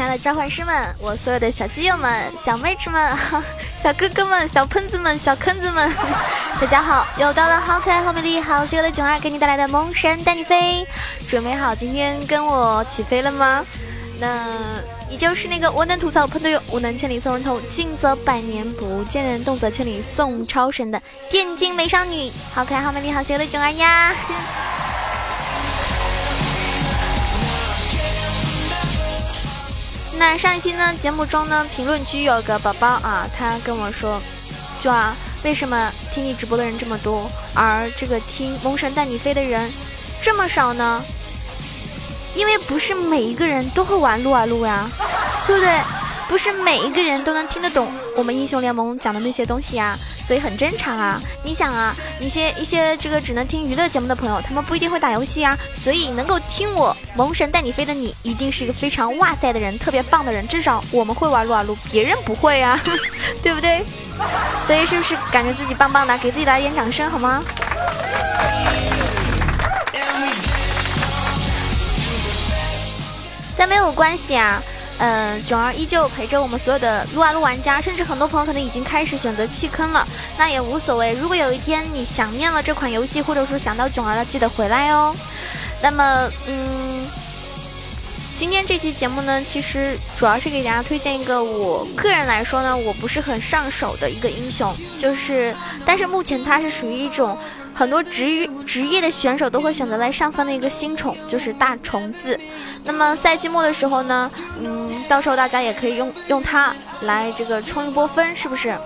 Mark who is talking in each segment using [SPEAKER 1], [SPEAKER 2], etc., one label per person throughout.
[SPEAKER 1] 亲爱的召唤师们，我所有的小基友们、小妹纸们、小哥哥们、小喷子们、小坑子们，大家好！又到了好可爱、好美丽、好邪恶的囧儿给你带来的萌神带你飞，准备好今天跟我起飞了吗？那依旧是那个我能吐槽喷队友，无能千里送人头，近则百年不见人，动则千里送超神的电竞美少女，好可爱、好美丽、好邪恶的囧儿呀！那上一期呢，节目中呢，评论区有个宝宝啊，他跟我说，就啊，为什么听你直播的人这么多，而这个听《蒙神带你飞》的人这么少呢？因为不是每一个人都会玩撸啊撸呀，对不对？不是每一个人都能听得懂我们英雄联盟讲的那些东西呀。所以很正常啊，你想啊，一些一些这个只能听娱乐节目的朋友，他们不一定会打游戏啊，所以能够听我萌神带你飞的你，一定是一个非常哇塞的人，特别棒的人，至少我们会玩撸啊撸，别人不会啊，对不对？所以是不是感觉自己棒棒的，给自己来点掌声好吗？但没有关系啊。嗯，囧儿依旧陪着我们所有的撸啊撸玩家，甚至很多朋友可能已经开始选择弃坑了，那也无所谓。如果有一天你想念了这款游戏，或者说想到囧儿了，记得回来哦。那么，嗯，今天这期节目呢，其实主要是给大家推荐一个我个人来说呢，我不是很上手的一个英雄，就是，但是目前它是属于一种。很多职职业的选手都会选择来上分的一个新宠，就是大虫子。那么赛季末的时候呢，嗯，到时候大家也可以用用它来这个冲一波分，是不是？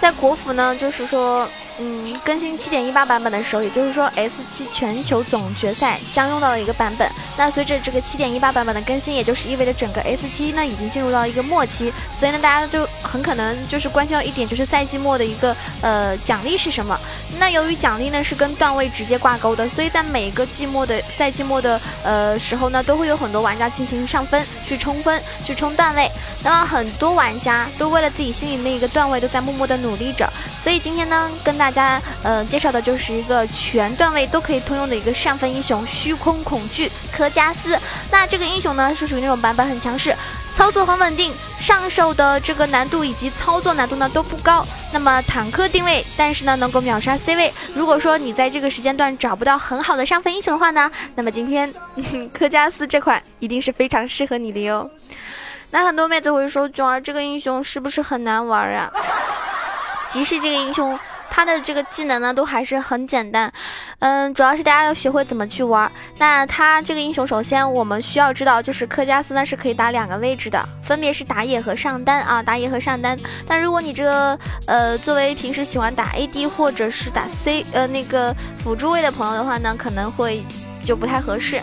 [SPEAKER 1] 在国服呢，就是说。嗯，更新七点一八版本的时候，也就是说 S 七全球总决赛将用到的一个版本。那随着这个七点一八版本的更新，也就是意味着整个 S 七呢已经进入到一个末期，所以呢，大家就很可能就是关心到一点，就是赛季末的一个呃奖励是什么。那由于奖励呢是跟段位直接挂钩的，所以在每个季末的赛季末的呃时候呢，都会有很多玩家进行上分去冲分去冲段位。那么很多玩家都为了自己心里那一个段位，都在默默的努力着。所以今天呢，跟大家呃介绍的就是一个全段位都可以通用的一个上分英雄——虚空恐惧科加斯。那这个英雄呢，是属于那种版本很强势，操作很稳定，上手的这个难度以及操作难度呢都不高。那么坦克定位，但是呢能够秒杀 C 位。如果说你在这个时间段找不到很好的上分英雄的话呢，那么今天 科加斯这款一定是非常适合你的哟。那很多妹子会说，囧儿这个英雄是不是很难玩啊？即使这个英雄，他的这个技能呢，都还是很简单，嗯，主要是大家要学会怎么去玩。那他这个英雄，首先我们需要知道，就是科加斯呢是可以打两个位置的，分别是打野和上单啊，打野和上单。但如果你这个呃，作为平时喜欢打 AD 或者是打 C 呃那个辅助位的朋友的话呢，可能会就不太合适。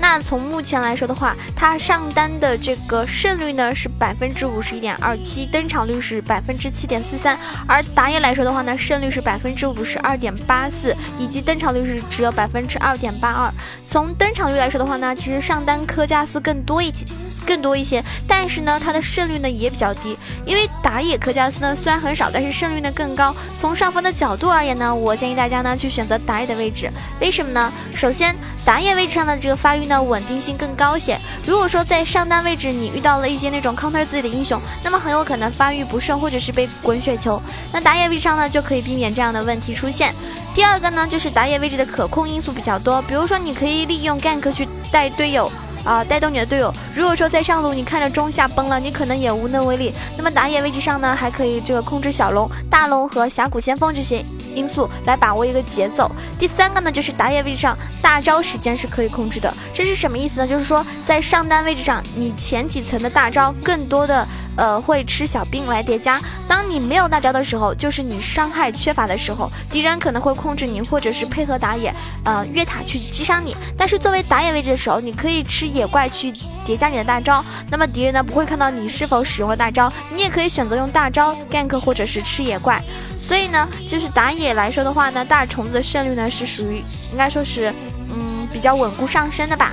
[SPEAKER 1] 那从目前来说的话，它上单的这个胜率呢是百分之五十一点二七，登场率是百分之七点四三；而打野来说的话呢，胜率是百分之五十二点八四，以及登场率是只有百分之二点八二。从登场率来说的话呢，其实上单科加斯更多一些。更多一些，但是呢，它的胜率呢也比较低，因为打野科加斯呢虽然很少，但是胜率呢更高。从上分的角度而言呢，我建议大家呢去选择打野的位置，为什么呢？首先，打野位置上的这个发育呢稳定性更高些。如果说在上单位置你遇到了一些那种 counter 自己的英雄，那么很有可能发育不顺或者是被滚雪球。那打野位置上呢就可以避免这样的问题出现。第二个呢就是打野位置的可控因素比较多，比如说你可以利用 gank 去带队友。啊，带动你的队友。如果说在上路你看着中下崩了，你可能也无能为力。那么打野位置上呢，还可以这个控制小龙、大龙和峡谷先锋这些因素来把握一个节奏。第三个呢，就是打野位置上大招时间是可以控制的。这是什么意思呢？就是说在上单位置上，你前几层的大招更多的。呃，会吃小兵来叠加。当你没有大招的时候，就是你伤害缺乏的时候，敌人可能会控制你，或者是配合打野，呃，越塔去击杀你。但是作为打野位置的时候，你可以吃野怪去叠加你的大招，那么敌人呢不会看到你是否使用了大招。你也可以选择用大招 gank 或者是吃野怪。所以呢，就是打野来说的话呢，大虫子的胜率呢是属于应该说是嗯比较稳固上升的吧。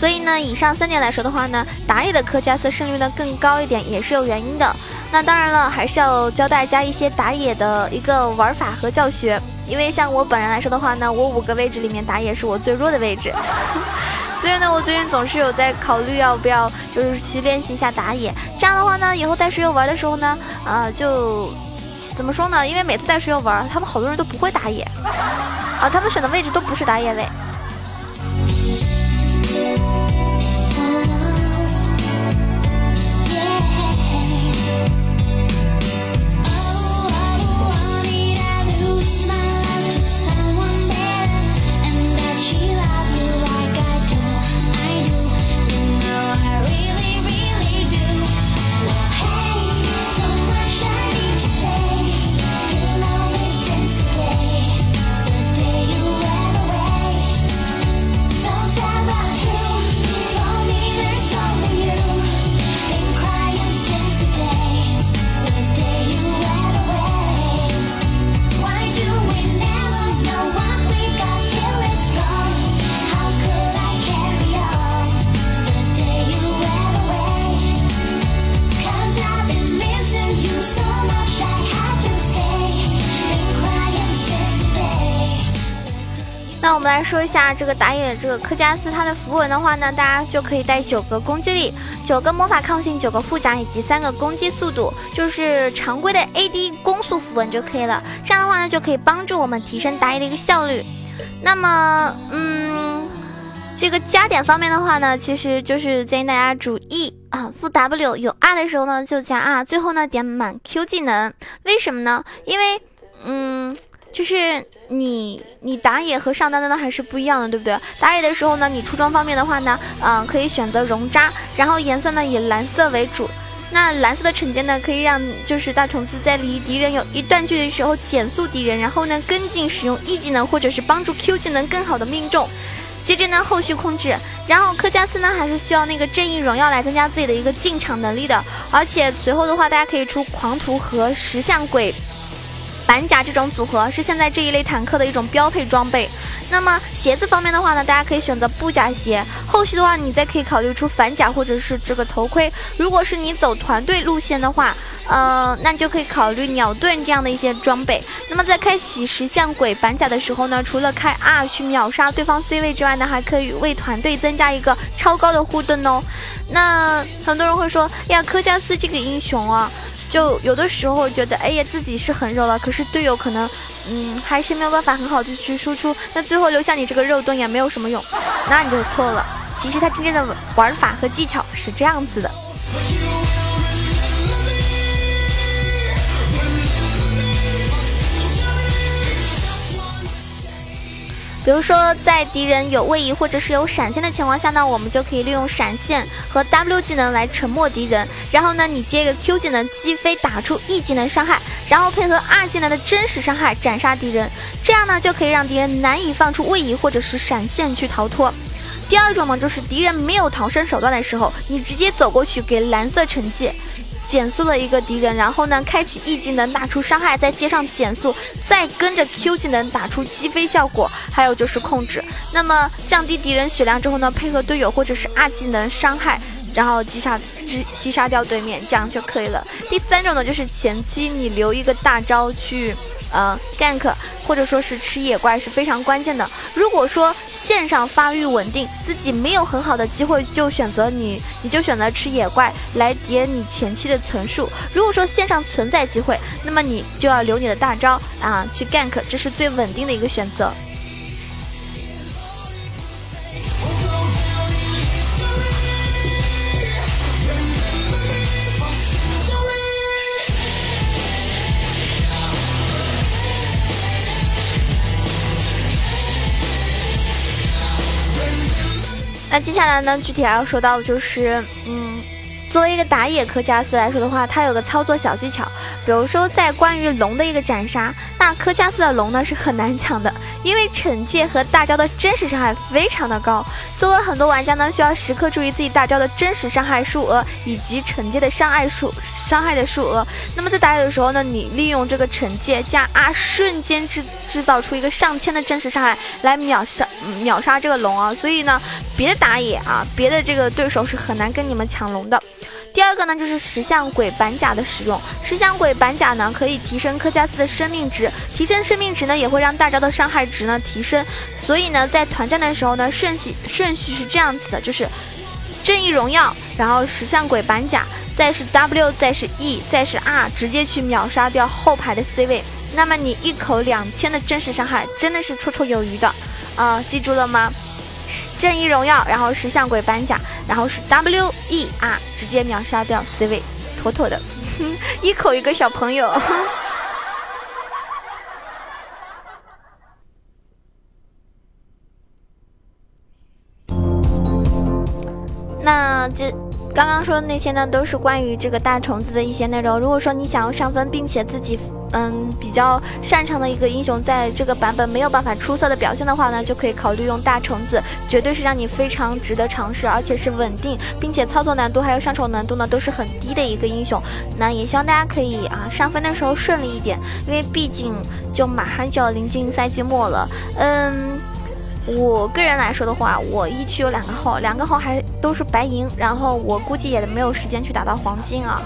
[SPEAKER 1] 所以呢，以上三点来说的话呢，打野的科加斯胜率呢更高一点，也是有原因的。那当然了，还是要教大家一些打野的一个玩法和教学。因为像我本人来说的话呢，我五个位置里面打野是我最弱的位置，所以呢，我最近总是有在考虑要不要就是去练习一下打野。这样的话呢，以后带水友玩的时候呢，呃，就怎么说呢？因为每次带水友玩，他们好多人都不会打野，啊，他们选的位置都不是打野位。我们来说一下这个打野这个科加斯，它的符文的话呢，大家就可以带九个攻击力、九个魔法抗性、九个护甲以及三个攻击速度，就是常规的 AD 攻速符文就可以了。这样的话呢，就可以帮助我们提升打野的一个效率。那么，嗯，这个加点方面的话呢，其实就是建议大家注意啊，负 W 有 R 的时候呢就加 R，最后呢点满 Q 技能。为什么呢？因为，嗯。就是你你打野和上单的呢还是不一样的，对不对？打野的时候呢，你出装方面的话呢，嗯，可以选择熔渣，然后颜色呢以蓝色为主。那蓝色的惩戒呢，可以让就是大虫子在离敌人有一段距离的时候减速敌人，然后呢跟进使用 E 技能或者是帮助 Q 技能更好的命中。接着呢后续控制，然后科加斯呢还是需要那个正义荣耀来增加自己的一个进场能力的，而且随后的话大家可以出狂徒和石像鬼。板甲这种组合是现在这一类坦克的一种标配装备。那么鞋子方面的话呢，大家可以选择布甲鞋。后续的话，你再可以考虑出反甲或者是这个头盔。如果是你走团队路线的话，呃，那就可以考虑鸟盾这样的一些装备。那么在开启石像鬼板甲的时候呢，除了开 R 去秒杀对方 C 位之外呢，还可以为团队增加一个超高的护盾哦。那很多人会说，呀，科加斯这个英雄啊。就有的时候觉得，哎呀，自己是很肉了，可是队友可能，嗯，还是没有办法很好的去输出，那最后留下你这个肉盾也没有什么用，那你就错了。其实他真正的玩法和技巧是这样子的。比如说，在敌人有位移或者是有闪现的情况下呢，我们就可以利用闪现和 W 技能来沉默敌人。然后呢，你接一个 Q 技能击飞，打出 E 技能伤害，然后配合 R 技能的真实伤害斩杀敌人。这样呢，就可以让敌人难以放出位移或者是闪现去逃脱。第二种呢，就是敌人没有逃生手段的时候，你直接走过去给蓝色惩戒。减速了一个敌人，然后呢，开启 E 技能打出伤害，再接上减速，再跟着 Q 技能打出击飞效果，还有就是控制。那么降低敌人血量之后呢，配合队友或者是 R 技能伤害，然后击杀击击杀掉对面，这样就可以了。第三种呢，就是前期你留一个大招去。呃，gank 或者说是吃野怪是非常关键的。如果说线上发育稳定，自己没有很好的机会，就选择你，你就选择吃野怪来叠你前期的层数。如果说线上存在机会，那么你就要留你的大招啊去 gank，这是最稳定的一个选择。那接下来呢？具体还要说到的就是，嗯。作为一个打野科加斯来说的话，它有个操作小技巧，比如说在关于龙的一个斩杀，那科加斯的龙呢是很难抢的，因为惩戒和大招的真实伤害非常的高。作为很多玩家呢，需要时刻注意自己大招的真实伤害数额以及惩戒的伤害数伤害的数额。那么在打野的时候呢，你利用这个惩戒加 R，瞬间制制造出一个上千的真实伤害来秒杀秒杀这个龙啊！所以呢，别的打野啊，别的这个对手是很难跟你们抢龙的。第二个呢，就是石像鬼板甲的使用。石像鬼板甲呢，可以提升科加斯的生命值，提升生命值呢，也会让大招的伤害值呢提升。所以呢，在团战的时候呢，顺序顺序是这样子的，就是正义荣耀，然后石像鬼板甲，再是 W，再是 E，再是 R，直接去秒杀掉后排的 C 位。那么你一口两千的真实伤害，真的是绰绰有余的。啊，记住了吗？正义荣耀，然后石像鬼板甲，然后是 W E R，直接秒杀掉 C 位，妥妥的，一口一个小朋友。那这。刚刚说的那些呢，都是关于这个大虫子的一些内容。如果说你想要上分，并且自己嗯比较擅长的一个英雄，在这个版本没有办法出色的表现的话呢，就可以考虑用大虫子，绝对是让你非常值得尝试，而且是稳定，并且操作难度还有上手难度呢都是很低的一个英雄。那也希望大家可以啊上分的时候顺利一点，因为毕竟就马上就要临近赛季末了，嗯。我个人来说的话，我一区有两个号，两个号还都是白银，然后我估计也没有时间去打到黄金啊。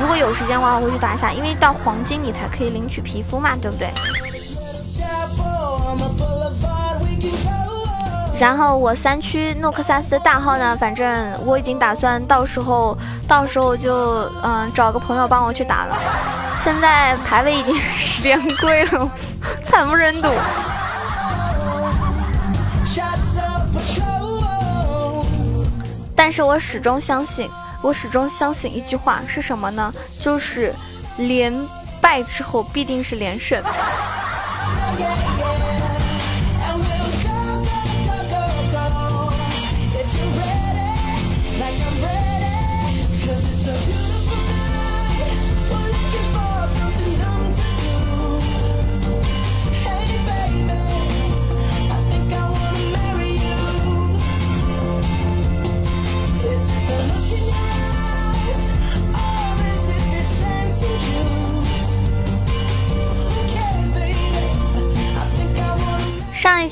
[SPEAKER 1] 如果有时间的话，我会去打一下，因为到黄金你才可以领取皮肤嘛，对不对？然后我三区诺克萨斯的大号呢，反正我已经打算到时候到时候就嗯找个朋友帮我去打了。现在排位已经十连跪了，惨不忍睹。但是我始终相信，我始终相信一句话是什么呢？就是连败之后必定是连胜。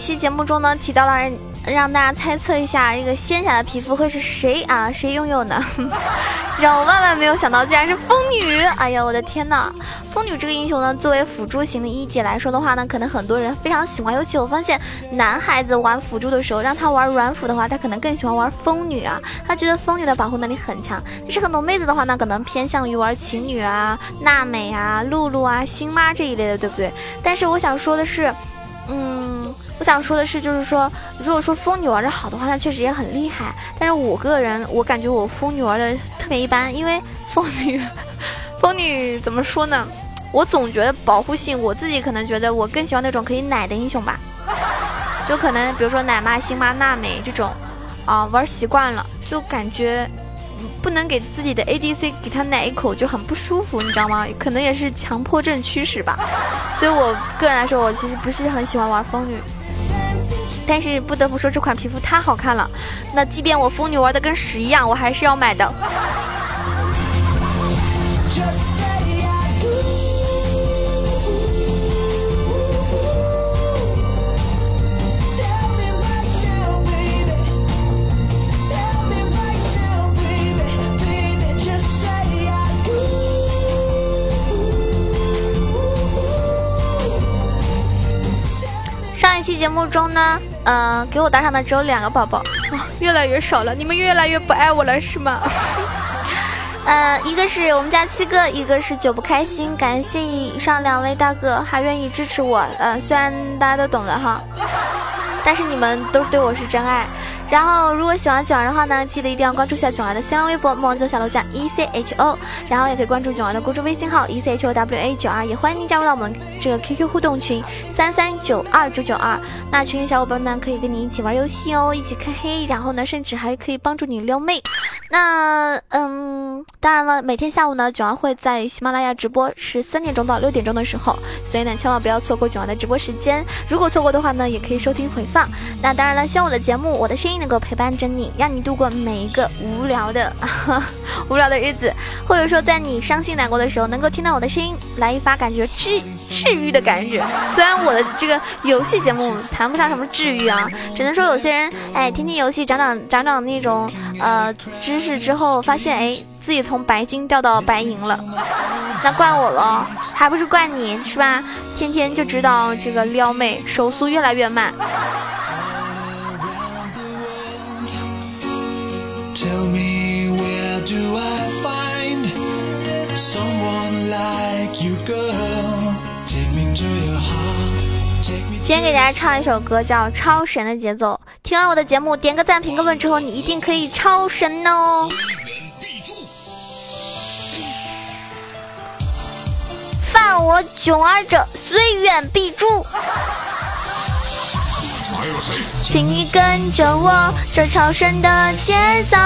[SPEAKER 1] 期节目中呢，提到了让大家猜测一下一个仙侠的皮肤会是谁啊？谁拥有呢？让我万万没有想到，竟然是风女！哎呀，我的天呐！风女这个英雄呢，作为辅助型的一姐来说的话呢，可能很多人非常喜欢。尤其我发现，男孩子玩辅助的时候，让他玩软辅的话，他可能更喜欢玩风女啊。他觉得风女的保护能力很强。但是很多妹子的话呢，可能偏向于玩琴女啊、娜美啊、露露啊、星妈这一类的，对不对？但是我想说的是。嗯，我想说的是，就是说，如果说风女玩的好的话，那确实也很厉害。但是我个人，我感觉我风女玩的特别一般，因为风女，风女怎么说呢？我总觉得保护性，我自己可能觉得我更喜欢那种可以奶的英雄吧。就可能比如说奶妈、星妈、娜美这种，啊，玩习惯了，就感觉。不能给自己的 ADC 给他奶一口就很不舒服，你知道吗？可能也是强迫症驱使吧。所以我个人来说，我其实不是很喜欢玩风女。但是不得不说，这款皮肤太好看了。那即便我风女玩的跟屎一样，我还是要买的。上一期节目中呢，嗯，给我打赏的只有两个宝宝，越来越少了，你们越来越不爱我了是吗？呃，一个是我们家七哥，一个是久不开心，感谢以上两位大哥还愿意支持我，呃，虽然大家都懂的哈。但是你们都对我是真爱，然后如果喜欢囧儿的话呢，记得一定要关注下囧儿的新浪微博“梦做小楼酱 E C H O”，然后也可以关注囧儿的公众微信号 “E C H O W A 九二”，也欢迎您加入到我们这个 QQ 互动群三三九二九九二。那群里小伙伴呢，可以跟你一起玩游戏哦，一起开黑，然后呢，甚至还可以帮助你撩妹。那嗯，当然了，每天下午呢，九儿会在喜马拉雅直播，是三点钟到六点钟的时候，所以呢，千万不要错过九儿的直播时间。如果错过的话呢，也可以收听回放。那当然了，希望我的节目，我的声音能够陪伴着你，让你度过每一个无聊的 无聊的日子，或者说在你伤心难过的时候，能够听到我的声音，来一发感觉治治愈的感觉。虽然我的这个游戏节目谈不上什么治愈啊，只能说有些人哎，听听游戏，长长长长那种呃知。识之后发现，哎，自己从白金掉到白银了，那怪我喽，还不是怪你是吧？天天就知道这个撩妹，手速越来越慢。今天给大家唱一首歌，叫《超神的节奏》。听完我的节目，点个赞、评个论之后，你一定可以超神哦！犯我囧儿者，虽远必诛。请你跟着我，这超神的节奏，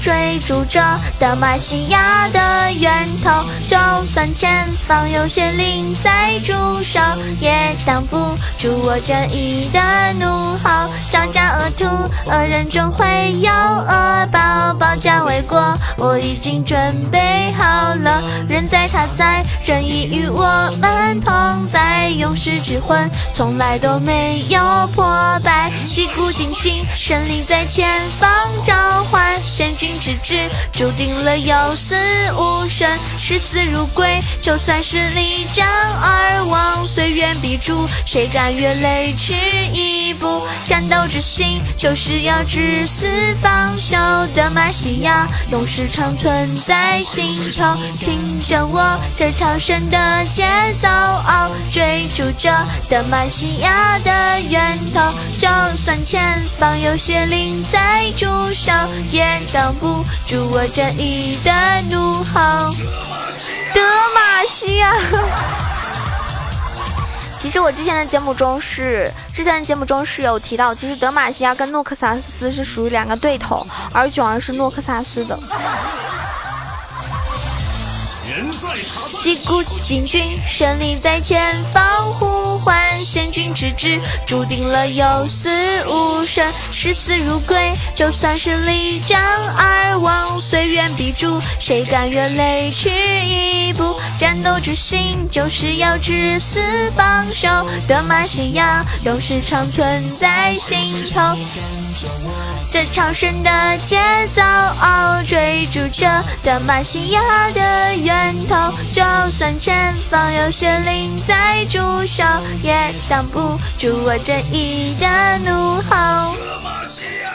[SPEAKER 1] 追逐着德玛西亚的远头。就算前方有邪灵在驻守，也挡不住我正义的怒吼。张家恶徒，恶人终会有恶报，保家卫国，我已经准备好了。人在他在，正义与我们同在，勇士之魂从来都没有破。败，击鼓惊心，胜利在前方召唤，贤君之志注定了有死无生，视死如归。就算是力战而亡，虽远必诛，谁敢越雷池一步？战斗之心就是要至死方休。德玛西亚，永世长存在心头。听着我这超神的节奏，追逐着德玛西亚的源头。就算前方有邪灵在驻守，也挡不住我正义的怒吼。德玛西亚。其实我之前的节目中是，之前的节目中是有提到，其实德玛西亚跟诺克萨斯是属于两个对头，而囧儿是诺克萨斯的。击鼓进军，胜利在前方呼唤，先君之志注定了有死无生，视死如归。就算是力战而亡，虽远必诛，谁甘愿累去一步？战斗之心就是要至死方休。德玛西亚永世长存在心头。这超神的节奏，追逐着德玛西亚的源头。就算前方有邪灵在驻守，也挡不住我正义的怒吼。
[SPEAKER 2] 德玛西亚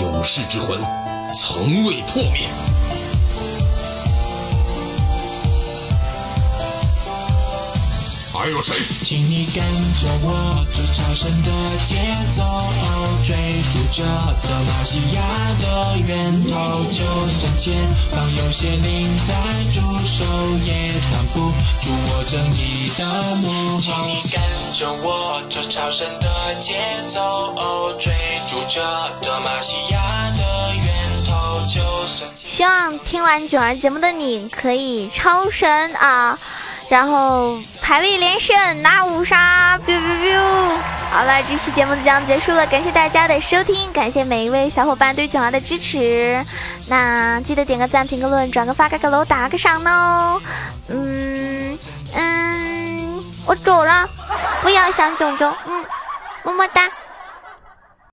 [SPEAKER 2] 勇士之魂，从未破灭。还有谁？请你跟着我，这超神的节奏，追逐着德玛西亚的源头。就算前方有些灵在驻守，也挡不住我正义的怒吼。请你跟着我，这超神的节奏，追逐着德玛西亚的源头。就算
[SPEAKER 1] 希望听完九儿节目的你可以超神啊！然后排位连胜拿五杀，biu biu biu。好了，这期节目就将结束了，感谢大家的收听，感谢每一位小伙伴对九儿的支持。那记得点个赞、评个论、转个发、盖个楼、打个赏哦。嗯嗯，我走了，不要想囧囧，嗯，么么哒。